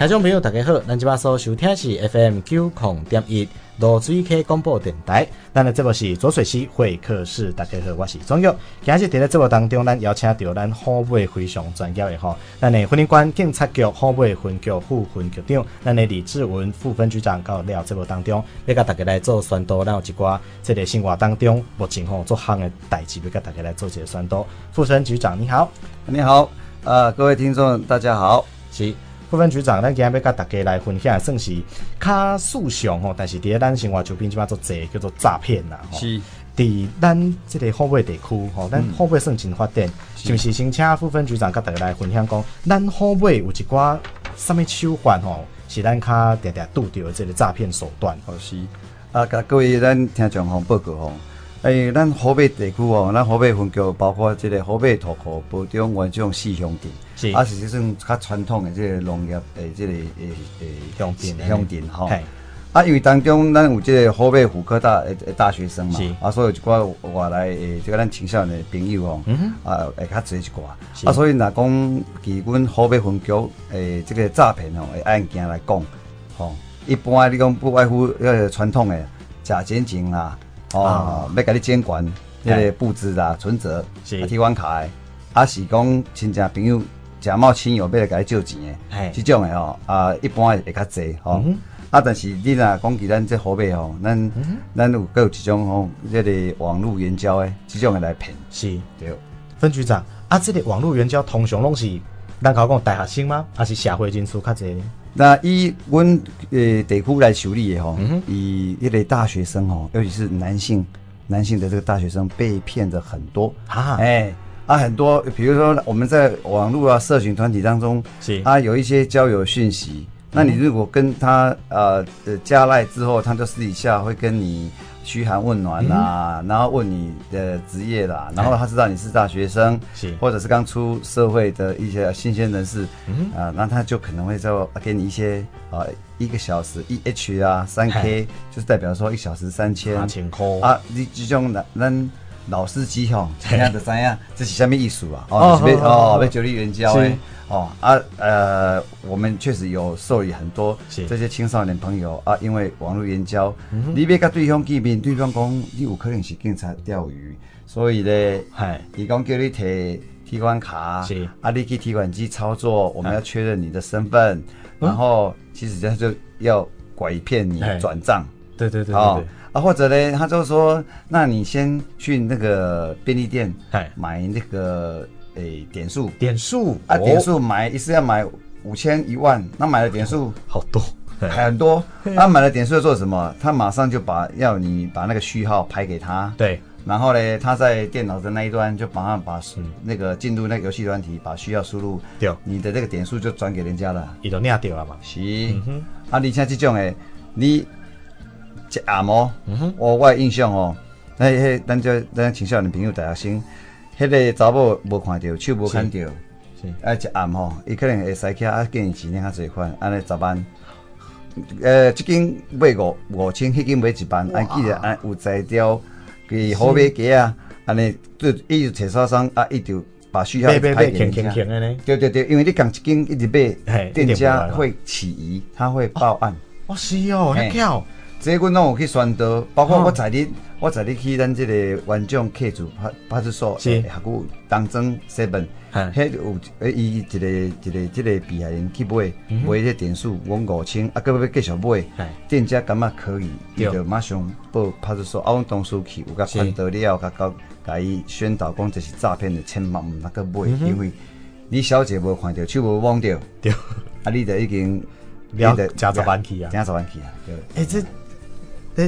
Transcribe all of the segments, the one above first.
听众朋友，大家好，咱这把所收听是 FM 九零点一罗水溪广播电台。咱的节目是左水溪会客室，大家好，我是庄玉。今日在咧节目当中，咱邀请到咱虎尾非常专业的吼，咱的云林县警察局虎尾分局副分局长，咱的李志文副分局长，到了节目当中，要甲大家来做宣导，咱有一寡这个生活当中目前吼做行的代志，要甲大家来做一个宣导。副分局长你好，你好，呃，各位听众大家好，是。副分局长，咱今日要甲大家来分享，算是较素尚吼，但是伫咱生活周边即马做侪叫做诈骗啦。是，伫咱即个后尾地区吼，咱后尾算真发展，是毋是先请副分局长甲大家来分享讲，咱后尾有一寡什么手法吼，是咱较常常拄着即个诈骗手段。哦，是。啊，甲各位咱听众吼报告吼，诶、欸，咱河北地区哦，咱河北分局包括即个河北土库、保中、原种四乡镇。啊，是即种较传统的这个农业诶，这个诶诶乡镇乡镇吼。啊，因为当中咱有即个河北妇科大诶诶大学生嘛，啊，所以一寡外来诶，即个咱青少年的朋友哦，啊，会较侪一寡。啊，所以若讲以阮河北分局诶，这个诈骗吼诶案件来讲，吼，一般你讲不外乎迄个传统诶假检警啦，哦，要甲你监管，迄个布置啊、存折、提款卡，啊，是讲亲戚朋友。假冒亲友，要来甲你借钱的，这种的吼，啊，一般会较侪吼。嗯、啊，但是你若讲起咱这虎尾吼，咱咱、嗯、有各有一种吼，这个网络援交的，这种的来骗。是，对。分局长，啊，这个网络援交通常拢是咱讲讲大学生吗？还是社会人士较侪？那以阮呃地区来处理的吼，以一类大学生吼，尤其是男性男性的这个大学生被骗的很多啊，哎、欸。啊，很多，比如说我们在网络啊、社群团体当中，是啊，有一些交友讯息。那你如果跟他呃加赖之后，他就私底下会跟你嘘寒问暖啦，嗯、然后问你的职业啦，然后他知道你是大学生，是。或者是刚出社会的一些新鲜人士，嗯。啊，那他就可能会就给你一些啊一个小时一 H 啊三 K，就是代表说一小时三千。啊，你这种男人。老司机吼，怎样的怎样，这是什么意思啊？哦，是要哦，要九力援交诶，哦啊呃，我们确实有受理很多这些青少年朋友啊，因为网络援交，你别跟对方见面，对方讲你有可能是警察钓鱼，所以呢，系，伊讲叫你提提款卡，是。啊，你去提款机操作，我们要确认你的身份，然后其实他就要拐骗你转账，对对对对。啊，或者呢，他就说，那你先去那个便利店买那个诶、欸、点数，点数啊，点数买一次要买五千一万，那买了点数好多。很多，他买了点数要做什么？他马上就把要你把那个序号拍给他，对，然后呢，他在电脑的那一端就马上把那个进入那个游戏软体，把需要输入，对，你的这个点数就转给人家了，你都念掉了嘛？是，啊，你像这种诶，你。一暗哦，我我印象哦，那迄咱这咱青少年朋友大学生，迄个查某无看着，手无看着，是啊一暗吼，伊可能会使起啊，建议钱领较济款，安尼十万，呃，即间买五五千，迄间买一万，安记着安有在调，给虎尾街啊，安尼就一直找商商啊，伊就把需要拍给人家，对对对，因为你讲一间一直买，店家会起疑，他会报案。哦，是哦，很巧。这个阮拢有去宣导，包括我在你，我在你去咱这个元种客主派派出所，是，还有东庄 seven，迄有诶，伊一个一个这个被害人去买买个点数，我五千，啊，搁要继续买，店家感觉可以，伊就马上报派出所，啊，阮同事去有甲宣导了，甲甲甲伊宣导讲这是诈骗的，千万毋那个买，因为你小姐无看到，手无摸到，对，啊，你就已经，你得加十万去啊，加十万去啊，对，诶，这。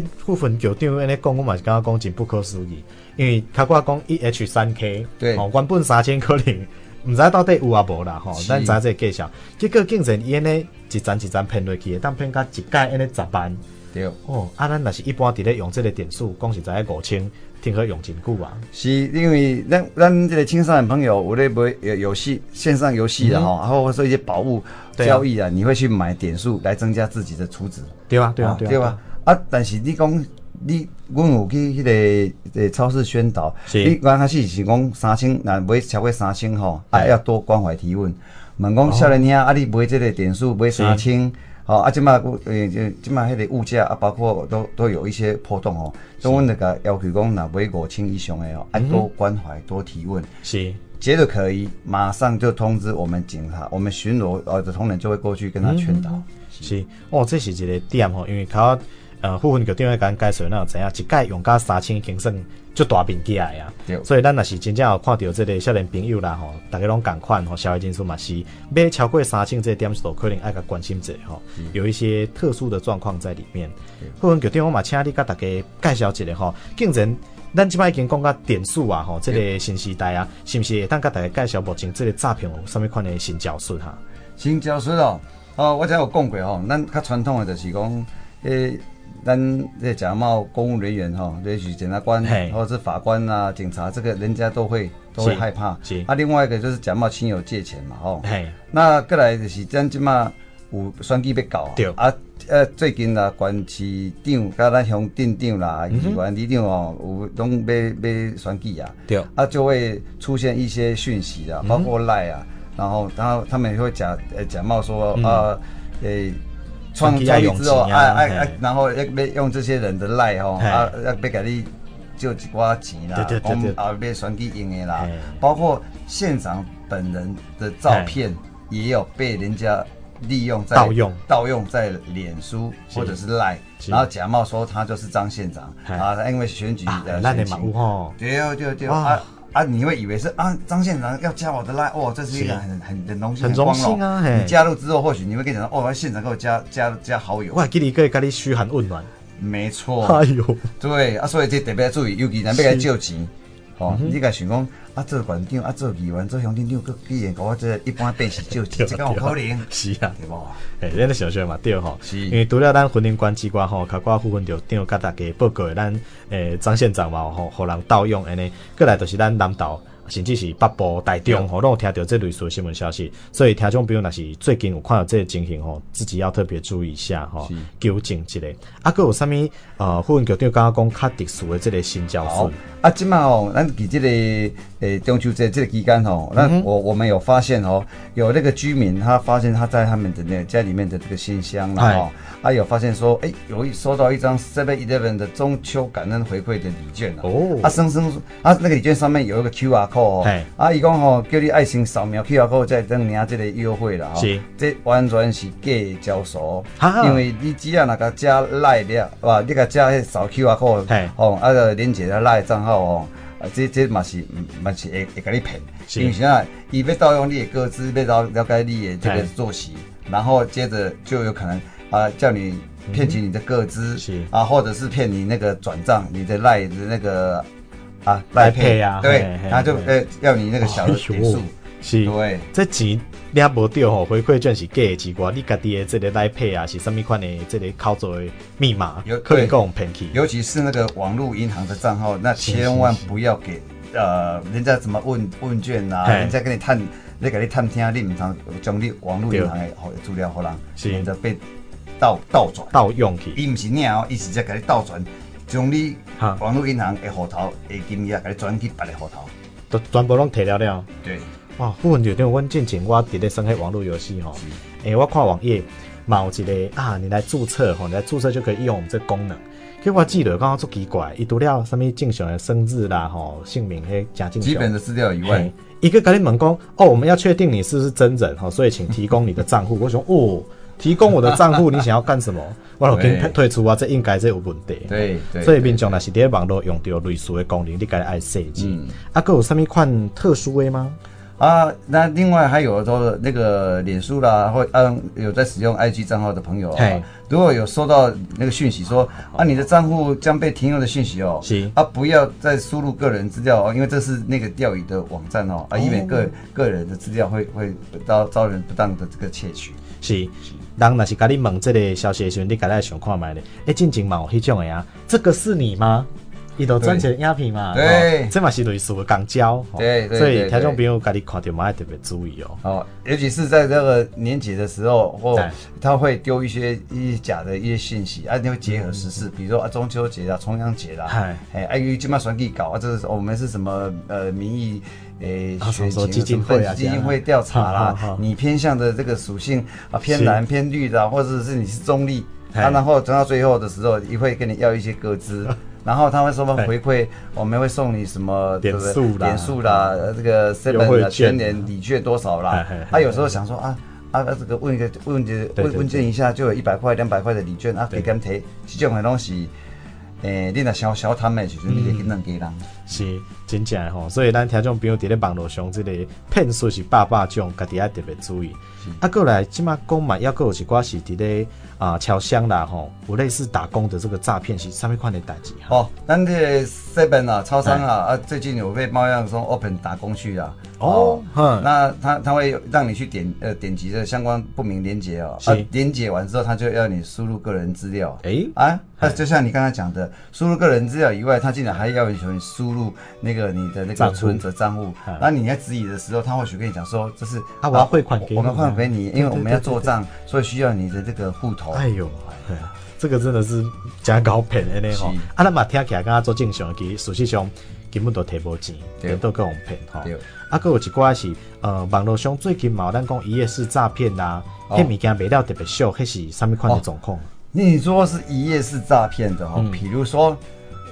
这部分局长安尼讲，我嘛是感觉讲真不可思议，因为他我讲一 H 三 K，对，哦，原本三千可能唔知到底有啊无啦，吼，咱知这个介绍，结果竟然伊安尼一层一层骗落去，当骗到一届安尼十万，对，哦，啊，咱若是一般伫咧用这个点数，讲实在五千，听说用真久啊，是因为咱咱这个青少年朋友有咧买游游戏线上游戏的吼，然后或者说一些宝物交易啊，你会去买点数来增加自己的储值，对吧？对啊，对吧？啊，但是你讲你阮有去迄个诶超市宣导，你刚开始是讲三千，若买超过三千吼，啊要多关怀提问，问讲少年兄啊，你买即个点数买三千，好啊，即马诶即马迄个物价啊，包括都都有一些波动哦，所以阮那个要求讲，若买五千以上诶哦，爱多关怀多提问，是，觉得可以，马上就通知我们警察，我们巡逻呃的同仁就会过去跟他劝导，是，哦，这是一个点吼，因为他。呃，副分局长甲咱解说，那知影一届用到三千已经算足大面积啊，对。所以咱若是真正有看到即个少年朋友啦吼，逐个拢共款吼，消费人数嘛是买超过三千这个点数，可能爱甲关心者吼，是有一些特殊的状况在里面。副分局长，我嘛请你甲大家介绍一下吼，竟然咱即摆已经讲到点数啊吼，即个新时代啊，是毋是会当甲大家介绍目前即个诈骗有啥物款的新招数哈？新招数哦，哦，我才有讲过吼，咱较传统的就是讲诶。欸咱这假冒公务人员哈，也许检察官或者是法官啊、警察，这个人家都会都会害怕。是啊，另外一个就是假冒亲友借钱嘛，吼。那过来就是咱即马有选举要搞。对。啊，呃，最近啦，县市长甲咱乡镇长啦、议员里长哦，有拢要要选举啊。对。啊，就会出现一些讯息啊，包括赖啊，然后然后他们也会假呃假冒说啊，诶。创交易之后，哎哎哎，然后要要用这些人的赖吼，啊要要给你就几挂钱啦，我们啊要选举用的啦，包括县长本人的照片也有被人家利用在盗用。盗用在脸书或者是。赖，然后假冒说他就是张县长啊，因为选举的选情，对对对啊。啊，你会以为是啊，张县长要加我的 line，哦，这是一个很很很荣幸、很光荣。幸啊！你加入之后，或许你会跟你讲，哦，县长给我加加加好友，我还给你可以给你嘘寒问暖，没错。哎呦，对啊，所以这特别要注意，尤其咱要来借钱，哦，你该想讲啊，做县长啊，做议员做乡镇长，佮居然搞我这一般变是借钱，这个有可能？是啊，对不？哎，咱咧想想嘛对吼，是，因为除了咱婚姻关系关吼，卡挂副分局长甲大家报告咱诶张县长嘛吼，互人盗用安尼，过来就是咱南投。甚至是北部台中吼，拢有听到这类似的新闻消息，所以听众朋友若是最近有看到这个情形吼，自己要特别注意一下吼，纠正之类。啊，搁有啥物呃，副分局长刚刚讲较特殊的这个新教训。啊，即嘛吼，咱伫即个诶、欸、中秋节这个期间哦，那我我们有发现哦，有那个居民他发现他在他们的那个家里面的这个信箱了吼，他有发现说，诶、欸，有一收到一张 Seven Eleven 的中秋感恩回馈的礼券哦，啊，生生啊，那个礼券上面有一个 QR code 哦，啊，伊讲哦，叫你爱心扫描 QR code 再等领这个优惠啦，是，这完全是假的招数，因为你只要那个加赖了，哇，你个加扫 QR code，哦，啊个连接的赖账号。哦，啊，这这嘛是，嘛是会会给你骗，因为现在伊要盗用你的歌资，要了了解你的这个作息，然后接着就有可能啊，叫你骗取你的个资，是。啊，或者是骗你那个转账，你的赖的那个啊赖配啊，对，然后就呃要你那个小的点数。是，对，这钱领无到吼，回馈券是假的奇怪，你家己的这个来配啊，是什么款的这个操作的密码，有可以讲骗去，尤其是那个网络银行的账号，那千万不要给呃人家怎么问问卷啊，人家跟你探，你给你探听，你唔通将你网络银行的资料好人，免得被盗盗转盗用去，伊唔是你哦，伊是在给你盗转，将你网络银行的户头的金额给你转去别的户头，都全部拢提了了，对。哇，副分局长，阮进前我伫咧耍迄网络游戏吼，诶我看网页嘛有一个啊，你来注册吼，你来注册就可以用我们这个功能。结果我记得刚刚足奇怪，伊除了什么正常的生日啦吼，姓名迄加进基本的资料以外，一个跟你问讲哦，我们要确定你是不是真人吼，所以请提供你的账户。我想哦，提供我的账户，你想要干什么？我说给你退出啊，这应该这有问题。对，所以民众若是伫网络用到类似的功能，你该爱设计。嗯，啊，搁有啥物款特殊的吗？啊，那另外还有说那个脸书啦，或嗯有在使用 IG 账号的朋友啊，如果有收到那个讯息说啊你的账户将被停用的讯息哦，行啊不要再输入个人资料哦，因为这是那个钓鱼的网站哦，啊以免个个人的资料会会遭遭人不当的这个窃取。是，人若是甲你问这个消息的时候，你赶快想看卖咧，哎，进前嘛有迄种的啊，这个是你吗？伊都赚钱鸦片嘛，对，这嘛是类似的港交，对，所以听众朋友家己看到嘛要特别注意哦。哦，尤其是在这个年节的时候，或他会丢一些一些假的一些信息，啊，你会结合时事，比如说啊中秋节啊、重阳节啦，哎，哎，今嘛选举搞啊，这是我们是什么呃民意诶选情基金会啊基金会调查啦，你偏向的这个属性啊偏蓝偏绿的，或者是你是中立。啊，然后等到最后的时候，也会跟你要一些个资，然后他们说回馈，我们会送你什么点数啦，点数啦，这个 seven 的全年礼券多少啦？他有时候想说啊啊，这个问一个问题问问卷一下，就有一百块、两百块的礼券啊，可以跟他提，这种的东西。诶，你若小小摊诶时阵你可以能给人，是真正诶吼，所以咱听众朋友伫咧网络上，即个骗术是百百种，家己要特别注意。啊，过来即马讲嘛，抑要有一寡是伫咧啊超商啦吼，有类似打工的这个诈骗是啥物款的代志？哦，咱这 seven 啊，超商啊，啊，最近有被冒样说 open 打工去啊。哦，那他他会让你去点呃点击这相关不明连接哦，啊，连接完之后，他就要你输入个人资料。诶，啊，那就像你刚才讲的，输入个人资料以外，他竟然还要求你输入那个你的那个存折账户。那你在质疑的时候，他或许跟你讲说，这是啊，我要汇款给你，我们汇给你，因为我们要做账，所以需要你的这个户头。哎呦，对啊，这个真的是假搞骗的呢哈。啊，那嘛听起来跟他做正常，其实实际上根本都提不钱，都各种骗哈。啊，阁有一寡是呃，网络上最近嘛，咱讲一夜式诈骗啦，迄物件卖了特别俗，迄是啥物款的状况？你说是一夜式诈骗的哦，比如说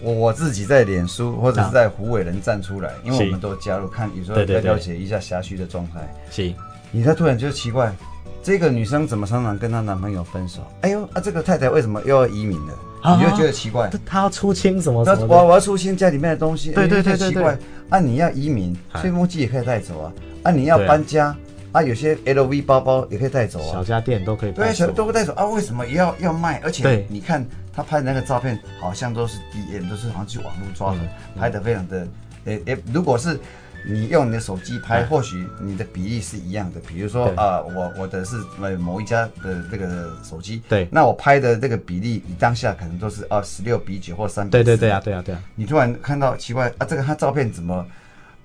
我自己在脸书或者是在虎尾人站出来，因为我们都加入看，有时候要了解一下辖区的状态。是，你他突然就奇怪，这个女生怎么常常跟她男朋友分手？哎呦，啊，这个太太为什么又要移民了？你就觉得奇怪，他要出清什么？我我要出清家里面的东西，对对对对对。啊，你要移民，吹风机也可以带走啊。啊，你要搬家，啊，有些 LV 包包也可以带走啊。小家电都可以。对，小都会带走啊。为什么也要要卖？而且你看他拍的那个照片，好像都是 DM，都是好像去网络抓的，拍的非常的，诶诶，如果是。你用你的手机拍，或许你的比例是一样的。比如说啊，我我的是某一家的这个手机，对，那我拍的这个比例，你当下可能都是啊十六比九或三比对对啊，对啊对啊。你突然看到奇怪啊，这个他照片怎么，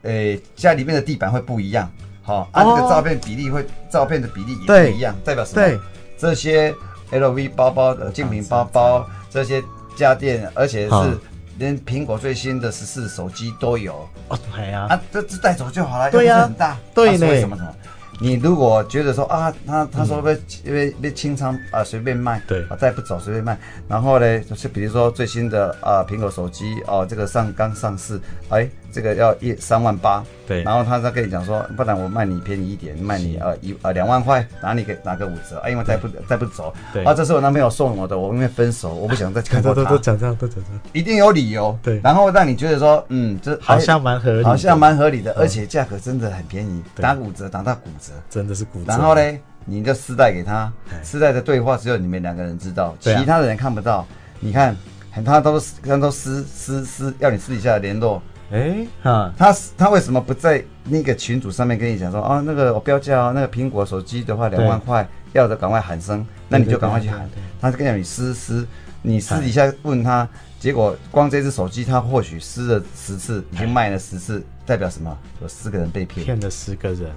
诶，家里面的地板会不一样？好，啊，这个照片比例会，照片的比例也不一样，代表什么？对，这些 LV 包包的精品包包，这些家电，而且是。连苹果最新的十四手机都有哦，对呀，啊，这这带走就好了，对呀，很大，对呢，什么什么？你如果觉得说啊，他他说被被被清仓啊，随便卖，对，啊，带不走随便卖，然后呢，就是比如说最新的啊苹果手机哦，这个上刚上市，哎。这个要一三万八，对，然后他再跟你讲说，不然我卖你便宜一点，卖你呃一呃两万块，拿你给拿个五折啊，因为带不带不走，对，啊，这是我男朋友送我的，我因为分手，我不想再看到他，都都讲这样，都讲这样，一定有理由，对，然后让你觉得说，嗯，这好像蛮合理，好像蛮合理的，而且价格真的很便宜，打五折打到骨折，真的是骨折。然后呢，你就私带给他，私带的对话只有你们两个人知道，其他的人看不到。你看，很他都是他都私私私要你私底下联络。哎，哈，他他为什么不在那个群组上面跟你讲说，哦，那个我标价哦，那个苹果手机的话两万块，要的赶快喊声，那你就赶快去喊。他是跟你讲你私私，你私底下问他，结果光这只手机他或许撕了十次，已经卖了十次，代表什么？有四个人被骗，骗了四个人。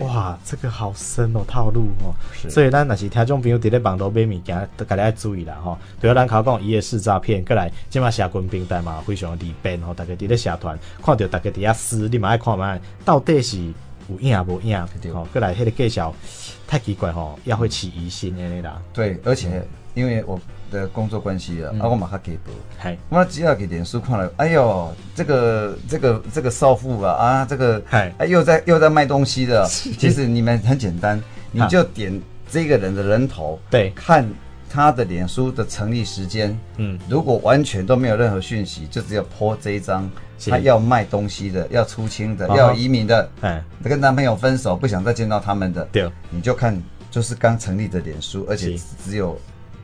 哇，这个好深哦，套路哦，所以咱若是听众朋友伫咧网络买物件，都家己要注意啦吼。比如咱考讲一夜式诈骗，过来即马社群平台嘛，非常利便吼。大家伫咧社团看到大家伫遐撕，你嘛爱看嘛，到底是有影无影？吼，过来迄个介绍太奇怪吼，也会起疑心安尼啦。对，而且因为我。的工作关系啊，啊，我马上给不，我只要给脸书看了，哎呦，这个这个这个少妇啊，啊，这个，哎，又在又在卖东西的。其实你们很简单，你就点这个人的人头，对，看他的脸书的成立时间，嗯，如果完全都没有任何讯息，就只有 po 这一张，他要卖东西的，要出清的，要移民的，哎，跟男朋友分手，不想再见到他们的，对，你就看就是刚成立的脸书，而且只有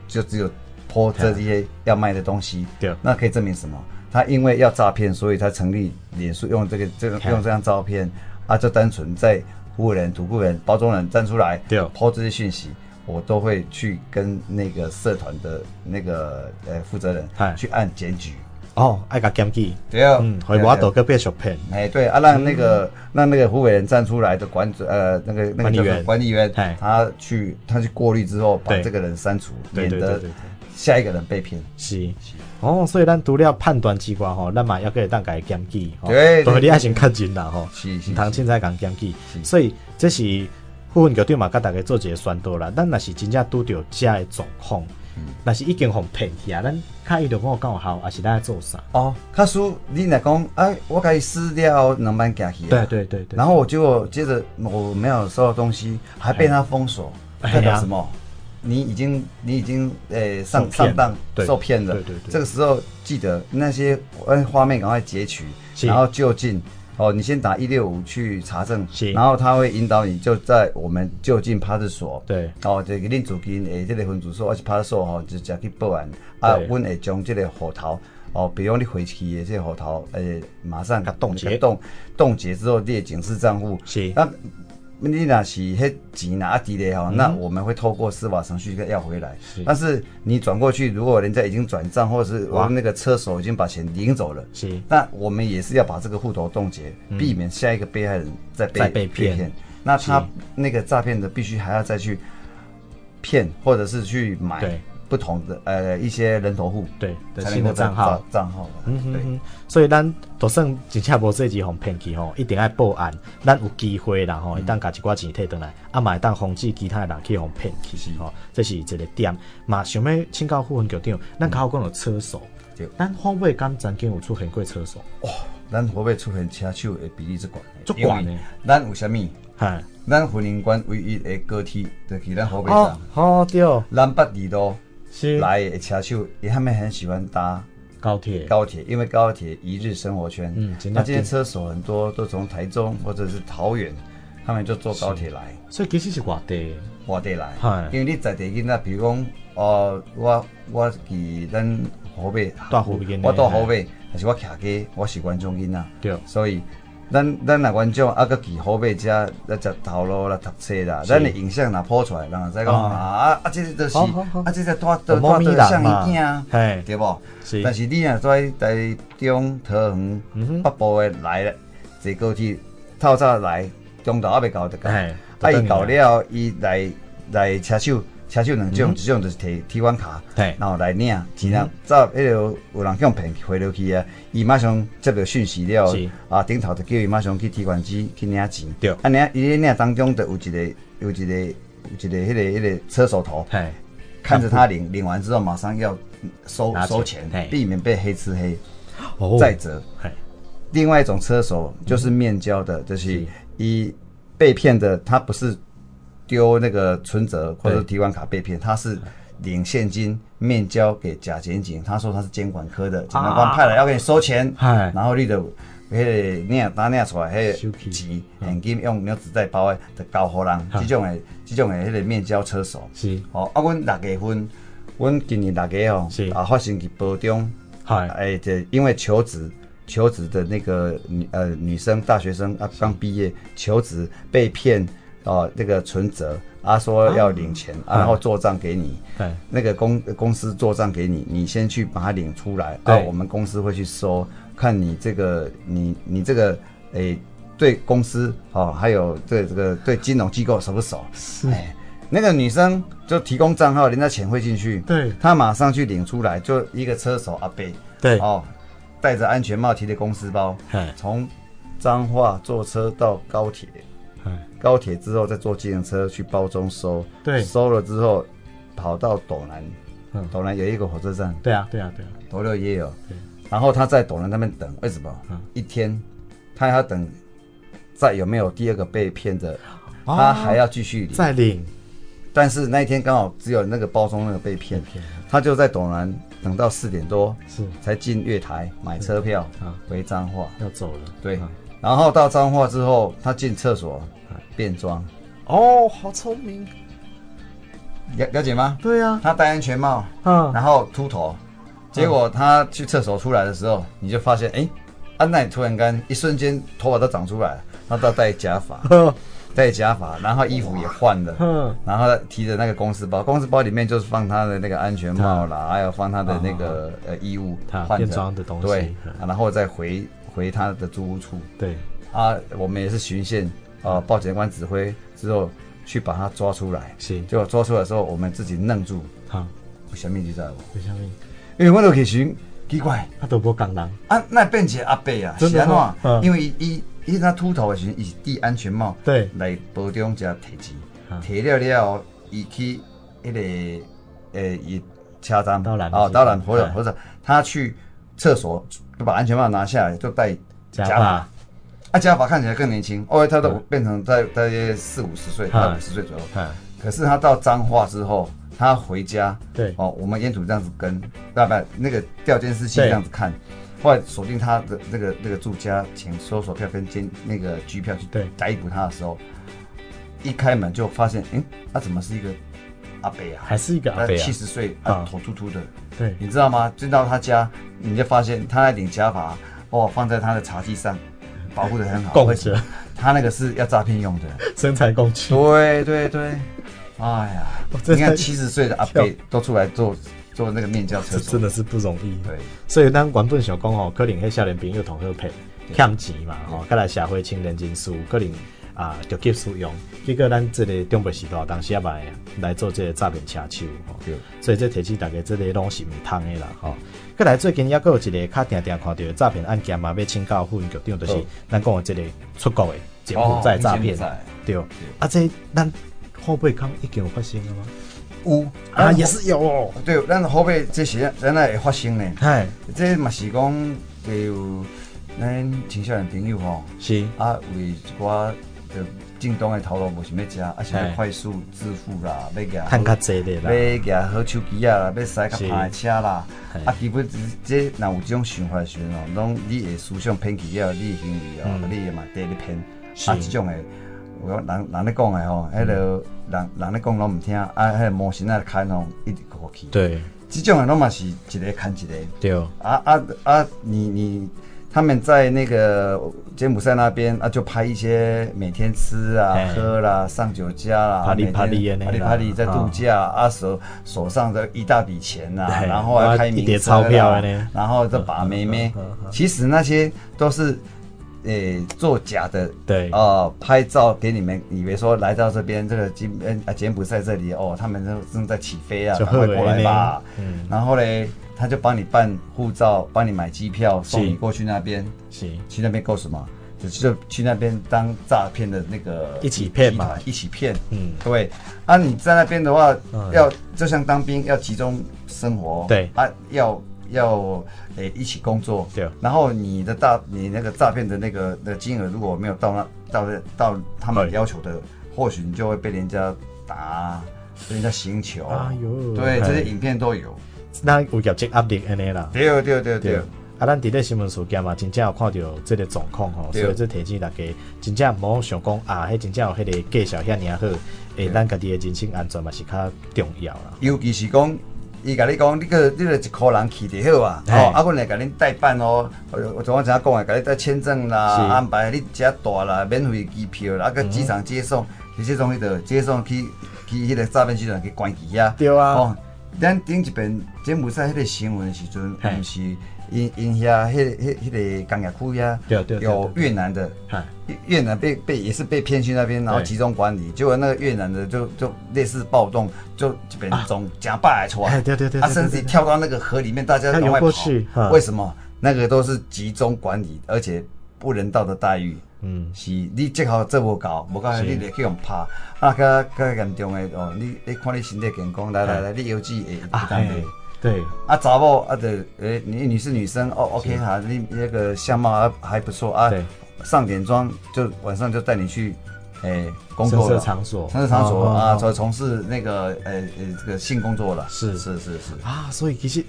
就只有。泼这些要卖的东西，对，那可以证明什么？他因为要诈骗，所以他成立脸书，用这个这个用这张照片啊，就单纯在服务人、土库人、包装人站出来，对，抛这些讯息，我都会去跟那个社团的那个呃负责人去按检举。哦，爱甲检举，对。啊，嗯，会无多个别受骗，哎，对啊，让那个让那个湖北人站出来的管呃那个那个管理员。管理员，他去他去过滤之后，把这个人删除，免得下一个人被骗。是，哦，所以咱除了判断机关吼，咱嘛要给当家检举，对，都你爱先看真啦吼，是是，唔通凊彩讲检举，所以这是副分局长嘛，甲大家做一个宣导啦，咱若是真正拄着这样的状况。那是已经互骗去啊！咱看伊就跟我讲好，还是咱做啥？哦，卡叔，你来讲，哎，我可以撕掉两班假期。对对对对。然后我就接着我没有收到东西，还被他封锁，代表什么？你已经你已经诶上上当受骗了。对对对。这个时候记得那些画面赶快截取，然后就近。哦，你先打一六五去查证，然后他会引导你就在我们就近派出所。对，哦，这个恁主金诶，这个分组所而且派出所吼，就直接去报案。啊，阮会将这个户头，哦，比如你回去的这个户头，诶，马上给冻结，冻冻结之后列警示账户。是。那你若是迄钱拿低的哈，那我们会透过司法程序给要回来。是。但是你转过去，如果人家已经转账，或者是我们那个车手已经把钱领走了，是。那我们也是要把这个户头冻结，避免下一个被害人再被被骗。那他那个诈骗的必须还要再去骗，或者是去买。不同的呃一些人头户，对新的账号账号，嗯哼哼，所以咱就算真正无这几项骗去吼，一定要报案，咱有机会啦吼，一旦把一寡钱摕回来，啊嘛会当防止其他人去互骗去，吼，这是一个点。嘛想要请教副分局长，咱刚好讲到车手，对，咱河北敢曾经有出现过车手？哇，咱河北出现车手的比例之高，足高呢。咱有啥物？哈，咱云林县唯一的个体就是咱河北站，好对，咱北二路。来的车手也他们很喜欢搭高铁，高铁因为高铁一日生活圈。嗯，那这些车手很多都从台中或者是桃园，他们就坐高铁来。所以其实是外地，外地来。因为你在地囡仔，比如讲，哦，我我去咱河北，我到河北，但是我骑机，我是关中囡仔。对，所以。咱咱若观众啊，搁去河北遮来食头路啦读册啦。咱的影像若播出来，人再讲啊啊，这个就是啊，这个拖拖拖像物件，对不？是。但是你若在台中、桃园、北部的来了，坐高铁透早来，中昼还未到就到。啊，伊到了，伊来来车手。车手两种，一种就是提提款卡，然后来领钱啦。早迄个有人向骗回落去啊，伊马上接到讯息了，啊，顶头就叫伊马上去提款机去领钱。对，啊领伊咧领当中就有一个有一个有一个迄个迄个车手头，看着他领领完之后马上要收收钱，避免被黑吃黑。再者，另外一种车手就是面交的，就是。一被骗的，他不是。丢那个存折或者提款卡被骗，他是领现金面交给假检警，他说他是监管科的检察官派来要给你收钱，然后你就迄个领单领出来，迄个钱现金用纸袋包的，就交互人。这种的这种的迄个面交车手是哦。啊，阮六月份，阮今年六月哦，啊发生去保中，哎，这因为求职求职的那个女呃女生大学生啊刚毕业求职被骗。哦，那个存折，啊说要领钱，啊、然后做账给你，对，那个公公司做账给你，你先去把它领出来，对啊，我们公司会去收，看你这个，你你这个，诶，对公司哦，还有对这个对金融机构熟不熟？是，哎，那个女生就提供账号，人家钱汇进去，对，她马上去领出来，就一个车手阿贝，对，哦，戴着安全帽，提着公司包，从彰化坐车到高铁。高铁之后再坐自行车去包中收，对，收了之后跑到斗南，嗯，斗南有一个火车站，对啊，对啊，对啊，斗六也有，对，然后他在斗南那边等，为什么？嗯，一天他还要等，再有没有第二个被骗的，他还要继续领，再领，但是那一天刚好只有那个包中那个被骗，他就在斗南等到四点多，是。才进月台买车票啊，回彰化。要走了，对。然后到彰化之后，他进厕所变装。哦，好聪明，了了解吗？对呀，他戴安全帽，嗯，然后秃头，结果他去厕所出来的时候，你就发现，哎，安奈突然间一瞬间头发都长出来了，他都要戴假发，戴假发，然后衣服也换了，嗯，然后提着那个公司包，公司包里面就是放他的那个安全帽啦，还有放他的那个呃衣物，换变装的东西，对，然后再回回他的租屋处，对，啊，我们也是巡线啊，报警官指挥之后去把他抓出来，是，结果抓出来的时候，我们自己愣住，好，为什么你知道不？为什么？因为我都去寻奇怪，他都不讲人。啊，那变成阿伯啊，是安怎？因为伊伊他秃头的时候，伊是戴安全帽，对，来保中加提钱，提了了，伊去迄个诶，伊车站，哦，当然或者或者他去厕所，就把安全帽拿下来，就戴假发，啊，假发看起来更年轻，哦，他都变成在大约四五十岁，到五十岁左右，可是他到彰化之后。他回家，对。哦，我们沿途这样子跟，不不，那个调监视器这样子看，后来锁定他的那个那个住家，请搜索票跟监那个拘票去逮捕他的时候，一开门就发现，嗯，他怎么是一个阿伯啊？还是一个阿伯，七十岁啊，头秃秃的。对，你知道吗？进到他家，你就发现他那顶假发，哦，放在他的茶几上，保护的很好。供着，他那个是要诈骗用的，生财工具。对对对。哎呀，你看七十岁的阿伯都出来做做那个面交车，真的是不容易。对，所以咱原本想讲哦，可能迄少年朋友同好配欠钱嘛，吼，再来社会青年人士可能啊着急使用，结果咱即个中北时代当时也来来做即个诈骗车手，吼，所以这提醒大家即个拢是毋通的啦，吼。再来最近也阁有一个较定定看到的诈骗案件嘛，要请教副局长，就是咱讲的即个出国的柬埔寨诈骗，对，啊这咱。后背康已经有发生了吗？有啊，也是有哦。对，咱后背这些原来会发生呢。嗨，这嘛是讲，有咱青少年朋友吼，是啊，为一寡的正当的头路无想要食，啊，想要快速致富啦，要个趁较济的啦，要个好手机啊，要驶较歹的车啦，啊，基本这若有这种想法的时候，拢你的思想偏去了，你的行为哦，你也嘛得咧偏，啊，这种的。我讲人人咧讲的吼，迄个人人咧讲拢毋听，啊，迄个魔神仔看吼，一直过去。对，这种的拢嘛是一个看一个。对。啊啊啊！你你他们在那个柬埔寨那边啊，就拍一些每天吃啊喝啦，上酒家啦，啪里啪里的，啪里啪里在度假啊，手手上的一大笔钱呐，然后还开名车啦，然后再把妹妹，其实那些都是。诶，作假的，对，哦，拍照给你们，以为说来到这边这个柬啊柬埔寨这里哦，他们正正在起飞啊，赶快过来吧。嗯，然后嘞，他就帮你办护照，帮你买机票，送你过去那边。是，去那边够什么？就就去那边当诈骗的那个一起骗嘛，一起骗。嗯，对。啊，你在那边的话，要就像当兵，要集中生活。对，啊，要。要诶、欸、一起工作，对。然后你的大你那个诈骗的那个的金额如果没有到那到到他们要求的，或许你就会被人家打，被人家刑求。哎呦，对，这些影片都有。那有业绩压力安尼啦。对对对对。啊，咱伫咧新闻事件嘛，真正有看到即个状况吼，所以这提醒大家，真正唔好想讲啊，迄真正有迄个介绍遐尔好，诶，咱家己诶人身安全嘛是较重要啦。尤其是讲。伊甲你讲，你个你个一伙人去就好啊，哦，啊，阮来甲恁代办哦，我昨晚怎样讲诶？甲你带签证啦，安排你遮大啦，免费机票啦，啊，个机场接送，去接送迄个接送去去迄个诈骗集团去关机啊。对啊。哦，咱顶一遍柬埔寨迄个新闻时阵，毋是因因遐迄迄迄个工业区呀，有越南的。越南被被也是被骗去那边，然后集中管理，结果那个越南的就就类似暴动，就这边总假败出来，对对对，他甚至跳到那个河里面，大家赶快跑。为什么？那个都是集中管理，而且不人道的待遇。嗯，是你最好做无够，无够你得去用拍。啊，较较严重的哦，你你看你身体健康，来来来，你邮寄诶，对对。啊，查某啊对，诶，你你是女生哦，OK 哈，你那个相貌还还不错啊。上点妆就晚上就带你去，诶、欸，工作了。场所，场所啊，从从事那个，诶、欸、诶，这个性工作了。是是是是啊，所以其实，哦、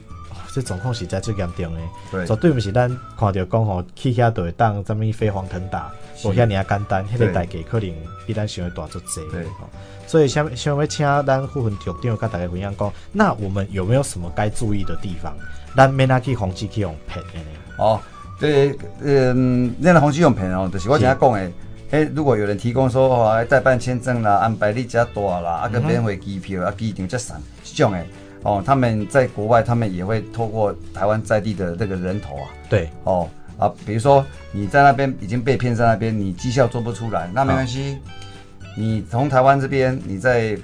这状况实在最严重的。对，绝对不是咱看到讲吼，去遐就会当什么飞黄腾达，无遐尔简单，迄个代价可能比咱想的大足济。对，所以想想要请咱副分局长甲大家分享讲，那我们有没有什么该注意的地方？咱免那去防止去用骗的呢？哦。对，嗯，那个防止用骗哦，就是我今仔讲的，哎、欸，如果有人提供说哦，代办签证啦，安排你遮大啦，啊个免费机票啊，机场遮送这种哎，哦，他们在国外，他们也会透过台湾在地的这个人头啊，对，哦啊，比如说你在那边已经被骗在那边，你绩效做不出来，那没关系，哦、你从台湾这边，你再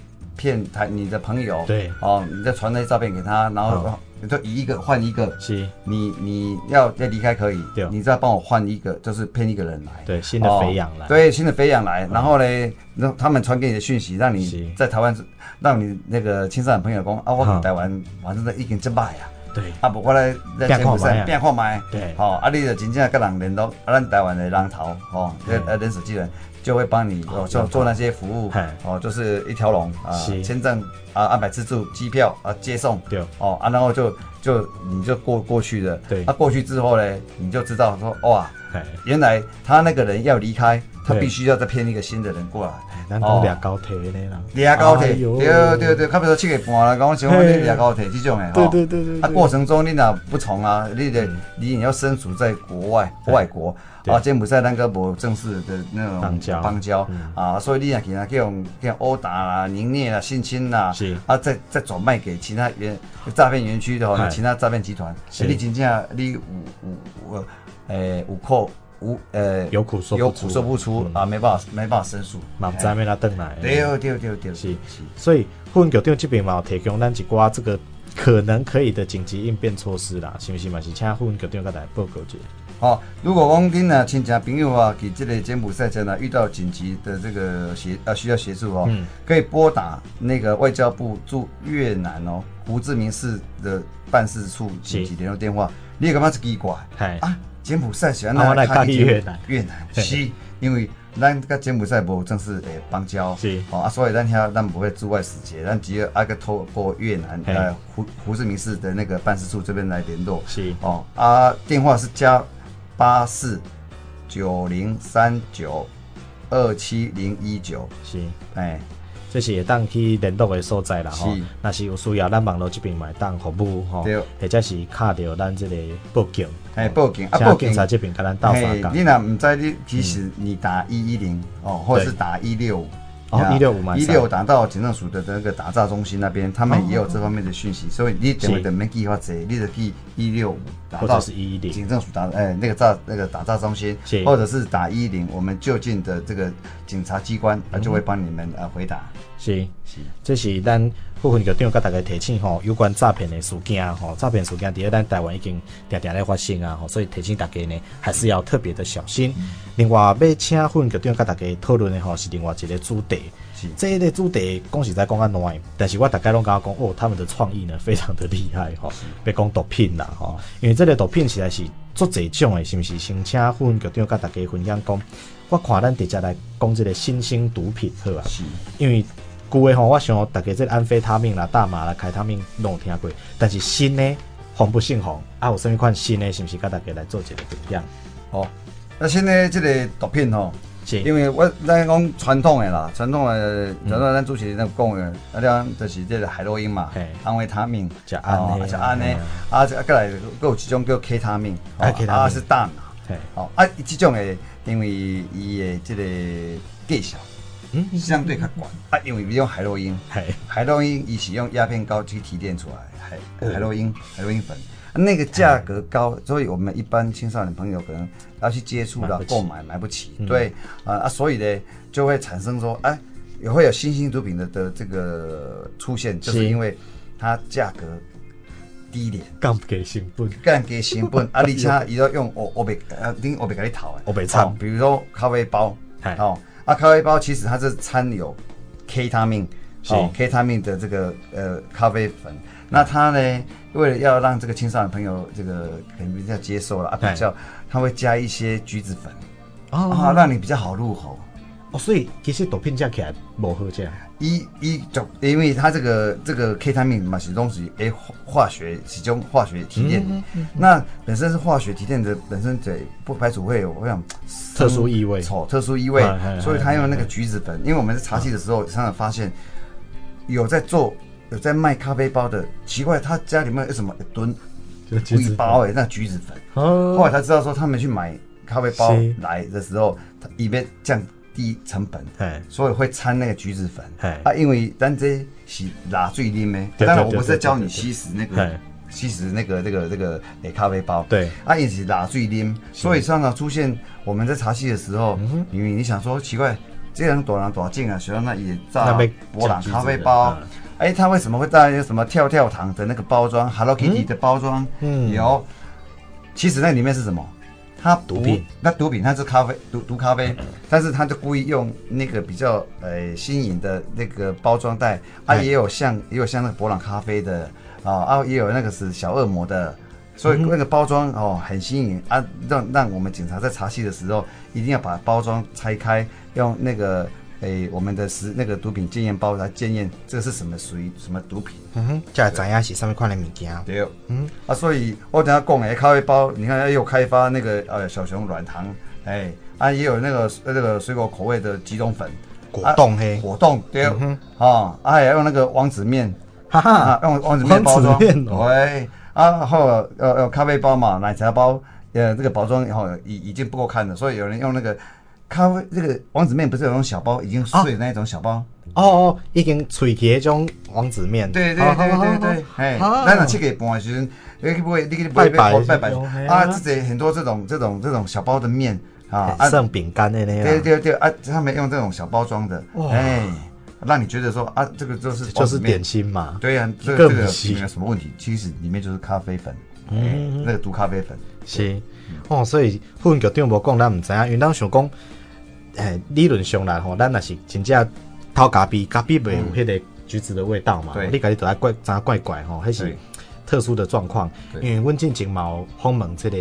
骗台你的朋友，对，哦，你再传那些照片给他，然后。哦你就以一个换一个，是，你你要要离开可以，对，你再帮我换一个，就是骗一个人来，对，新的肥羊来，对，新的肥羊来，然后呢，让他们传给你的讯息，让你在台湾，让你那个青少年朋友讲啊，我们台湾反正已经真败啊，对，啊不过来在柬埔寨变化买，对，哦，啊你就真正跟人联络，啊咱台湾的人头，哦，呃人手机人就会帮你哦做做那些服务，哦，就是一条龙啊，签证。啊，安排自助机票啊，接送，对，哦啊，然后就就你就过过去的，对，啊过去之后呢，你就知道说哇，原来他那个人要离开，他必须要再骗一个新的人过来，咱讲俩高铁的啦，俩高铁，对对对，差不多七个半啦，讲喜欢你俩高铁这种的，对对对对，啊过程中你俩不从啊，你得你你要身处在国外外国。啊，柬埔寨那个无正式的那种邦交，邦交。啊，所以你也其他这种这种殴打啦、凌虐啦、性侵啦，是。啊，再再转卖给其他园诈骗园区的话，其他诈骗集团，你真正你无无无诶无扣无呃有苦说有苦说不出啊，没办法没办法申诉，嘛不知咩啦转来，对对对对，是是，所以副局长这边嘛有提供咱一寡这个可能可以的紧急应变措施啦，是不是嘛？是请副局长个来报告一下。好，如果讲恁啊亲戚朋友啊，给这个柬埔寨在呢遇到紧急的这个协啊需要协助哦，嗯、可以拨打那个外交部驻越南哦胡志明市的办事处紧急联络电话。是你干嘛是奇怪？哎啊，柬埔寨喜欢来抗议越南？越南是，因为咱跟柬埔寨无正式诶邦交，是哦啊，所以咱遐咱不会驻外使节，咱只有阿个透过越南呃胡胡志明市的那个办事处这边来联络。是哦啊，电话是加。八四九零三九二七零一九是，哎，这是会当去联络的所在啦吼。若是有需要，咱网络这边买当服务吼，或者是卡掉咱这个报警，哎，报警啊，报警，警察这边跟咱到啥讲？你若唔知你，其实你打一一零哦，或者是打一六五。一六五嘛，一六五打到警政署的那个打炸中心那边，他们也有这方面的讯息，所以你等会等没计划者，你的第一六五打到是一一零。警政署打哎那个炸那个打炸中心，或者是打一一零，我们就近的这个警察机关，他就会帮你们呃回答。是。是，这是咱副局长甲大家提醒吼，有关诈骗的事件吼，诈骗事件在咱台湾已经常常在发生啊，吼，所以提醒大家呢，还是要特别的小心。另外，要请副局长甲大家讨论的吼，是另外一个主题。是，这一个主题讲实在讲较难，但是我大概拢甲我讲哦，他们的创意呢非常的厉害吼，别讲毒品啦吼，因为这个毒品实在是足侪种的，是不是？先请副局长甲大家分享讲，我看咱直接来讲这个新兴毒品好啊，是，因为。旧的吼，我想大家这个安非他命啦、大麻啦、凯他命拢有听过，但是新的防不胜防啊，有什么款新的，是不是？跟大家来做一个分享。哦，那新的这个毒品吼，是因为我咱讲传统的啦，传统的，传统咱主持人那讲的，那两就是这个海洛因嘛，安非他命，食安，叫安呢，啊，再过来还有一种叫 K 他命，啊是大麻，哦，啊，这种的，因为伊的这个介绍。嗯，相对较管啊，因为比如海洛因，海海洛因伊是用鸦片膏去提炼出来，海海洛因海洛因粉，那个价格高，所以我们一般青少年朋友可能要去接触到购买买不起，对啊啊，所以呢就会产生说，哎，也会有新兴毒品的的这个出现，就是因为它价格低廉，降低成本，降低成本，啊，而且伊都用我我别啊，顶我别给你淘诶，我别炒，比如说咖啡包，哦。啊，咖啡包其实它是掺有 K 他命，哦，K 他命的这个呃咖啡粉。那它呢，为了要让这个青少年朋友这个可能比较接受了啊，比较它会加一些橘子粉，啊，让你比较好入口。哦，所以其实毒品加起来不好吃。一一就因为它这个这个 K 他命嘛是东西，诶，化学其中化学提炼，那本身是化学提炼的，本身对不排除会有我想特殊异味，错特殊异味，所以他用那个橘子粉。因为我们在茶器的时候，常常发现有在做有在卖咖啡包的，奇怪，他家里面有什么一吨一包哎，那橘子粉。后来才知道说他们去买咖啡包来的时候，它以便降低成本，所以会掺那个橘子粉。啊，因为咱这是拿最啉的，当然我不是在教你吸食那个吸食那个那个这个诶咖啡包。对，啊，也是拿最啉，所以常常出现我们在茶戏的时候，因为你想说奇怪，这人多人多进啊，喜欢那也炸伯朗咖啡包。哎，他为什么会带一个什么跳跳糖的那个包装，Hello Kitty 的包装？嗯，有。其实那里面是什么？它毒品。那毒品它是咖啡毒毒咖啡，但是他就故意用那个比较呃新颖的那个包装袋啊，也有像也有像那个博朗咖啡的啊啊，也有那个是小恶魔的，所以那个包装哦很新颖啊，让让我们警察在查戏的时候一定要把包装拆开，用那个。诶、欸，我们的食那个毒品检验包来检验，这个是什么属于什么毒品？嗯哼，才知影是什么款的物件。对，嗯。啊，所以我等下讲诶，咖啡包，你看又开发那个呃小熊软糖，哎、欸、啊也有那个那个水果口味的几种粉，果冻嘿，果冻对，嗯哼，啊啊还要用那个王子面，哈哈，啊、用王子面包装，对，啊后呃呃咖啡包嘛，奶茶包，呃这个包装以后已已经不够看了，所以有人用那个。咖啡这个王子面不是有那种小包已经碎的那种小包？哦哦，已经脆起那种王子面。对对对对对，哎，那那去给搬的时候，你不会，你给拜拜拜拜啊！这些很多这种这种这种小包的面啊，像饼干的那样。对对对啊，他们用这种小包装的，哎，让你觉得说啊，这个就是就是点心嘛。对呀，这个这个没有什么问题，其实里面就是咖啡粉，嗯，那个毒咖啡粉。是哦，所以副分局长无讲，咱唔知影，因为咱想讲。哎，理论上来吼，咱若是真正偷咖啡，咖啡袂有迄个橘子的味道嘛？你家己都爱怪，怎怪怪吼？迄是特殊的状况。因为阮进前嘛有访问即个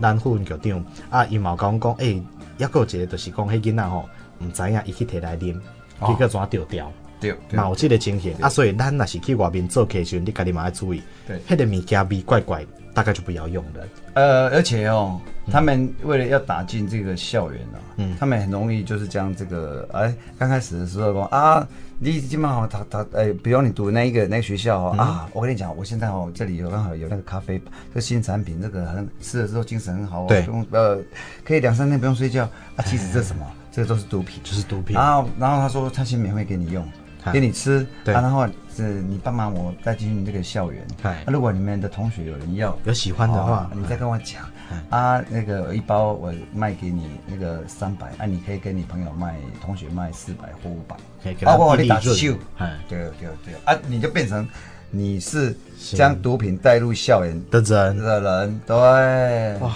咱副院局长啊，伊嘛有甲阮讲，诶，抑个一个就是讲，迄囡仔吼，毋知影伊去摕来啉，结果怎丢掉？对，嘛有即个情形啊。所以咱若是去外面做客时，你家己嘛要注意，对，迄个物件味怪怪，大概就不要用了。呃，而且哦。他们为了要打进这个校园啊，嗯，他们很容易就是将这个，哎，刚开始的时候说啊，你基本上他他哎，比如你读那一个那个学校哦，啊，我跟你讲，我现在哦这里有刚好有那个咖啡，这个新产品，这个很吃了之后精神很好，对，不用呃，可以两三天不用睡觉啊。其实这是什么？这个都是毒品，就是毒品。然后然后他说他先免费给你用，给你吃，对，然后是你帮忙我带进入这个校园，对，如果你们的同学有人要有喜欢的话，你再跟我讲。啊，那个一包我卖给你那个三百，啊，你可以跟你朋友卖，同学卖四百或五百，包括你打秀，哎，对对对，啊，你就变成你是将毒品带入校园的人。的人，对，哇，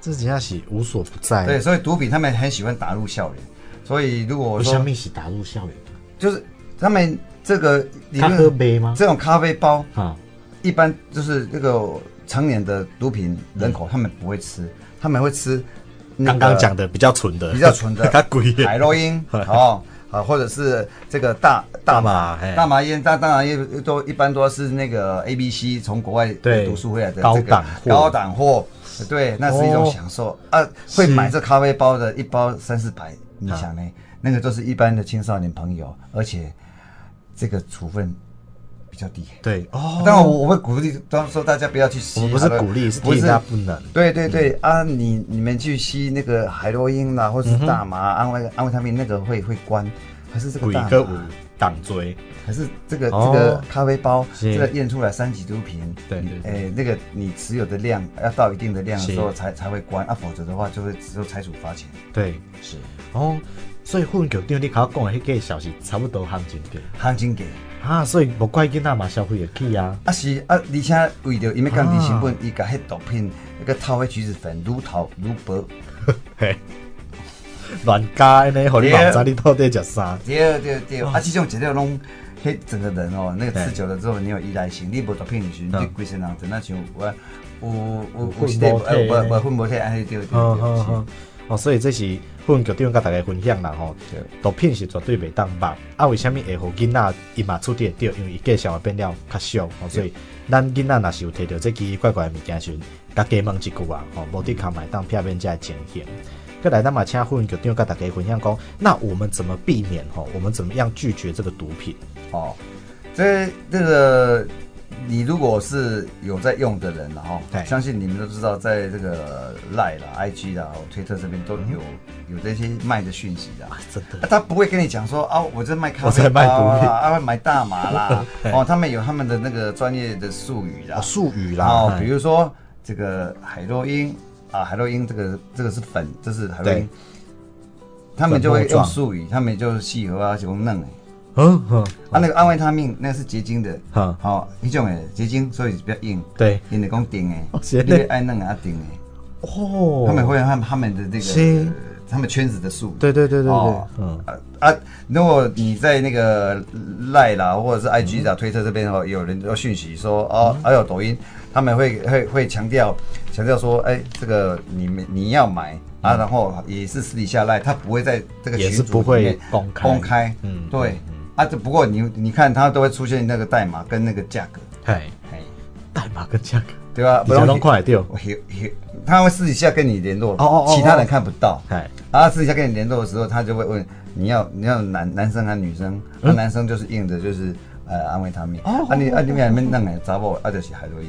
这真的是无所不在，对，所以毒品他们很喜欢打入校园，所以如果说，什么是打入校园？就是他们这个咖啡杯吗？这种咖啡包啊，一般就是这个。成年的毒品人口，他们不会吃，他们会吃刚刚讲的比较纯的，比较纯的 海洛因 哦，啊，或者是这个大大麻大麻烟，大大麻烟都一般都是那个 A B C 从国外读书回来的高档高档货，对，那是一种享受。啊。会买这咖啡包的一包三四百，你想呢？那个都是一般的青少年朋友，而且这个处分。比较低，对哦，当然我我会鼓励，当然说大家不要去吸，我不是鼓励，是提醒大家不能。对对对啊，你你们去吸那个海洛因啦，或者是大麻、安慰安慰他们那个会会关，还是这个大麻挡锥，还是这个这个咖啡包，这个验出来三级毒品，对对，哎，那个你持有的量要到一定的量的时候才才会关啊，否则的话就会只有财主罚钱。对，是。哦，所以副分局长你刚刚讲的那个消息差不多行情价，行情价。啊，所以不怪囡仔嘛，消费会起啊。啊是啊，而且为了因为降低成本，伊甲迄毒品那个偷迄橘子粉愈偷愈薄。嘿，乱加呢，互你网站你到底食啥？对对对，啊，即种食了拢，迄整个人哦，那个吃久了之后，你有依赖性，你无毒品的时候，你规身人真那像我有有有是无无无分无体，哎对对对。哦，所以这是副分局长甲大家分享啦吼，毒品是绝对袂当捌。啊，为虾米会互囡仔伊嘛出点对？因为伊介绍变了较俗，哦，所以咱囡仔若是有摕到这奇奇怪怪的物件时，甲加问一句啊，吼，无伫卡买当片面这情形。过来，咱嘛请副分局长甲大家分享讲，那我们怎么避免吼？我们怎么样拒绝这个毒品？哦，这这个你如果是有在用的人，然后对。相信你们都知道，在这个 Line 啦、IG 啦、推特这边都有、嗯、有这些卖的讯息的、啊，真的，他不会跟你讲说啊，我在卖咖啡我在卖毒品啊，买大麻啦，哦，他们有他们的那个专业的术语啦，术、哦、语啦，哦，比如说这个海洛因啊，海洛因这个这个是粉，这是海洛因，他们就会用术语，他们就是细盒啊，就嫩嗯嗯，啊，那个安慰他命那个是结晶的，好，好一种诶结晶，所以比较硬，对，因为讲钉诶，你爱弄啊顶诶，哦，他们会他们他们的这个，他们圈子的术，对对对对对，嗯。啊，如果你在那个赖啦或者是 IG 啦、推特这边哦，有人要讯息说哦，还有抖音，他们会会会强调强调说，哎，这个你们你要买啊，然后也是私底下赖，他不会在这个群组里面公开。公开，嗯，对。啊，这不过你你看，它都会出现那个代码跟那个价格，嘿，嘿，代码跟价格，对吧？不用快掉，他会私底下跟你联络，哦哦哦，其他人看不到，哎，然后私底下跟你联络的时候，他就会问你要你要男男生还是女生？那男生就是硬的，就是呃安慰他们，啊你啊你们那边弄的查某啊就是海洛因，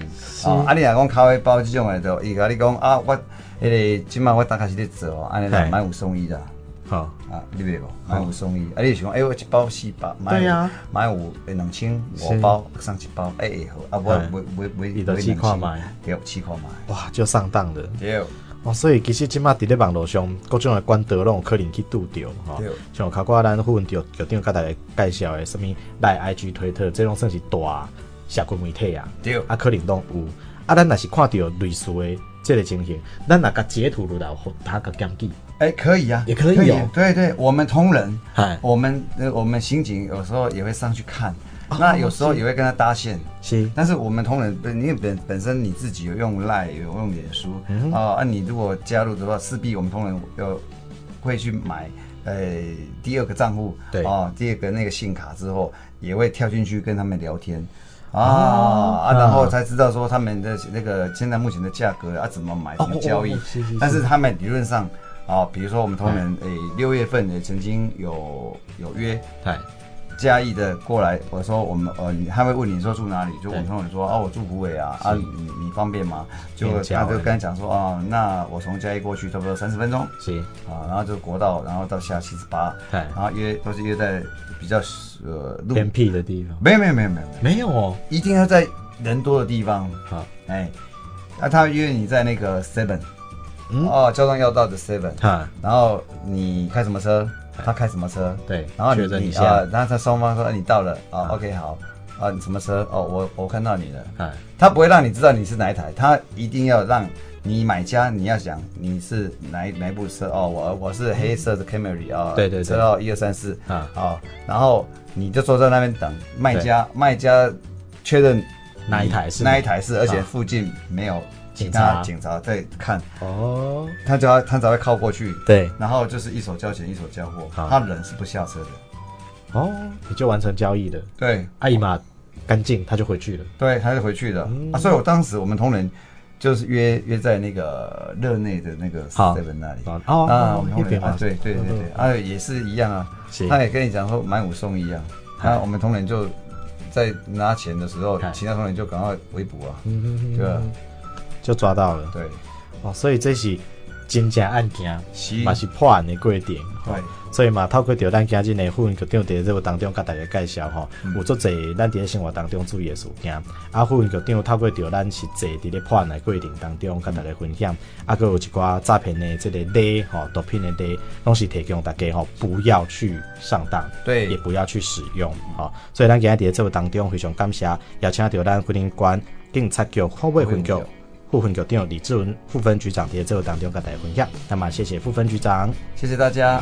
啊你若讲咖啡包这种的，就伊甲你讲啊我迄个今晚我打开始在做，安尼买五送一的。好啊，你别个买五送一，啊，你喜欢哎，我一包四百，买五买五诶两千五包送一包哎好，啊不不不不，一到七块买，对七块买，哇就上当了，对。哦，所以其实即马伫咧网络上各种诶管道拢有可能去拄着吼，像考过咱副就就顶甲大家介绍诶什么来 IG 推特，这拢算是大社群媒体啊，对。啊可能拢有，啊咱若是看着类似诶即个情形，咱若甲截图落来，互他甲检举。哎、欸，可以啊，也可以。对对，我们同仁，嗨，我们呃，我们刑警有时候也会上去看，哦、那有时候也会跟他搭线。是，但是我们同仁，因为本本身你自己有用 Line，有用脸书，啊、嗯呃，啊，你如果加入的话，势必我们同仁要会去买，呃，第二个账户，对。啊、呃，第二个那个信卡之后，也会跳进去跟他们聊天，啊、哦、啊，然后才知道说他们的那个现在目前的价格啊，怎么买，怎么交易。哦哦哦、是是是，但是他们理论上。啊，比如说我们同仁，诶、嗯，六、欸、月份也曾经有有约，对，嘉义的过来，我说我们呃，他会问你说住哪里，就我们同仁说啊，我住湖尾啊，啊，你你方便吗？就他就跟他讲说啊，那我从嘉义过去差不多三十分钟，是。啊，然后就国道，然后到下七十八，对，然后约都是约在比较呃偏僻的地方，没有没有没有没有。没有哦，一定要在人多的地方，好，哎，那他约你在那个 Seven。嗯、哦，交通要道的 Seven，然后你开什么车？他开什么车？对，然后你你啊，然后他双方说你到了。啊、哦、，OK 好。啊，你什么车？哦，我我看到你了，他不会让你知道你是哪一台，他一定要让你买家你要想你是哪一哪一部车。哦，我我是黑色的 Camry 啊，对对，车号一二三四啊，好，然后你就坐在那边等卖家卖家确认哪一台是哪一台是，而且附近没有。警察，警察在看。哦，他只要他只要靠过去，对，然后就是一手交钱一手交货，他人是不下车的，哦，你就完成交易的，对，阿姨嘛干净，他就回去了，对，他就回去了。啊，所以我当时我们同仁就是约约在那个热内的那个 seven 那里，哦啊，我们同仁啊，对对对对，啊也是一样啊，他也跟你讲说买五送一啊，那我们同仁就在拿钱的时候，其他同仁就赶快围捕啊，对吧？就抓到了，对，哦，所以这是真正案件，嘛是，是破案的过程，对，所以嘛透过着咱今日的副分局长伫这个当中，甲大家介绍吼，嗯、有足侪咱伫生活当中注意的事件，啊，副分局长透过着咱实际伫咧破案的过程当中，甲大家分享，啊，搁有一寡诈骗的这个例吼，毒品的例，拢是提供大家吼，不要去上当，对，也不要去使用，哈，所以咱今日伫这个当中非常感谢，邀请到咱桂林县警察局后卫分局。副分局长李志文副分局长在这个当中跟大家分享，那么谢谢副分局长，谢谢大家。